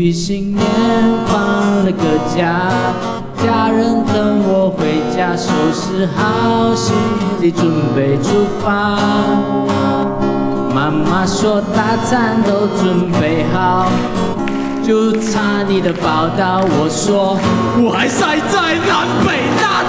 于新年放了个假，家人等我回家，收拾好行李准备出发。妈妈说大餐都准备好，就差你的报道。我说我还晒在南北大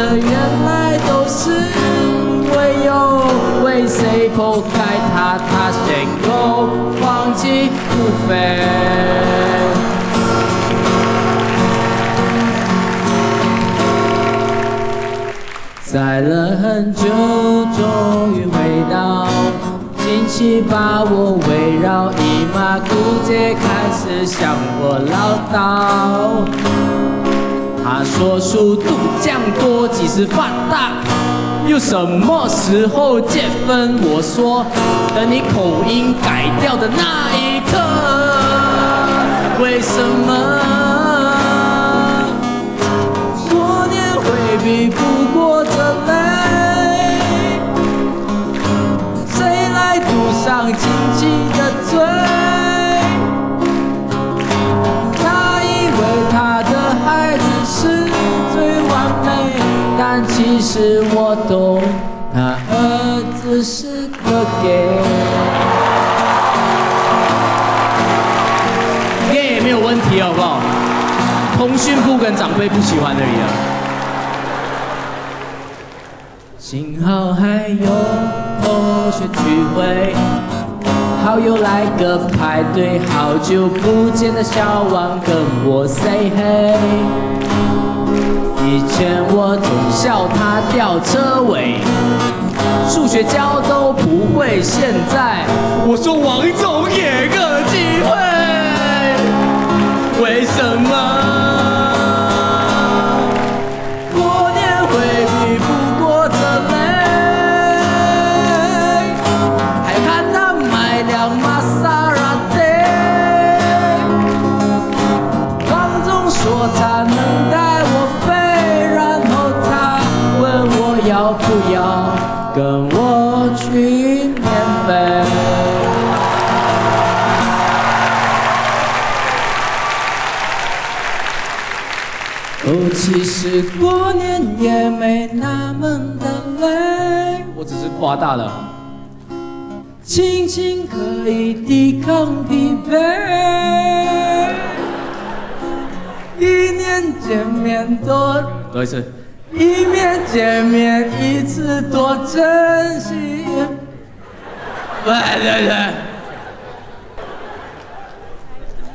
原来都是为有为谁破开它，它先够忘记不飞。塞了很久，终于回到，亲戚把我围绕，姨妈姑姐开始向我唠叨。他说速度降多几十放大，又什么时候见分？我说等你口音改掉的那一刻。为什么过年回避不我懂，他儿子是个 gay。gay 也没有问题，好不好？通讯部跟长辈不喜欢而已啊。幸好还有同学聚会。好友来个排队，好久不见的小王跟我 say hey。叫他吊车尾，数学教都不会，现在。我说王总去缅北。哦，其实过年也没那么的累，我只是夸大了。亲情可以抵抗疲惫，一年见面多，多一次，一面见面一次多珍惜。对对对，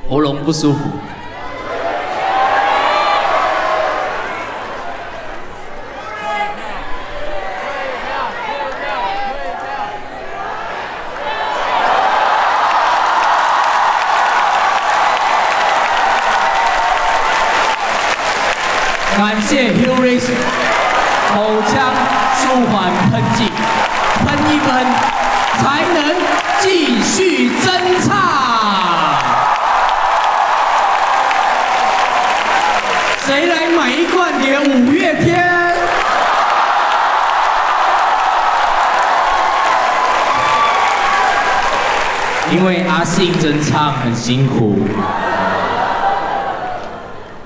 喉咙不舒服。感谢 Huris 口腔舒缓喷剂，喷一喷才能继续真唱。谁来买一罐给五月天？因为阿信真唱很辛苦。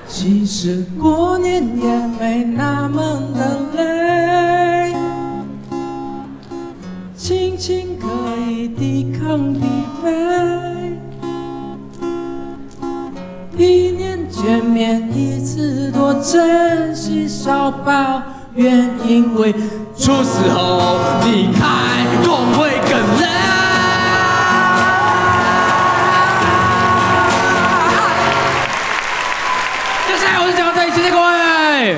其实过年也没那么的累，情可以抵抗疲惫一年见面一次多珍惜少抱怨因为出事后离开都会更累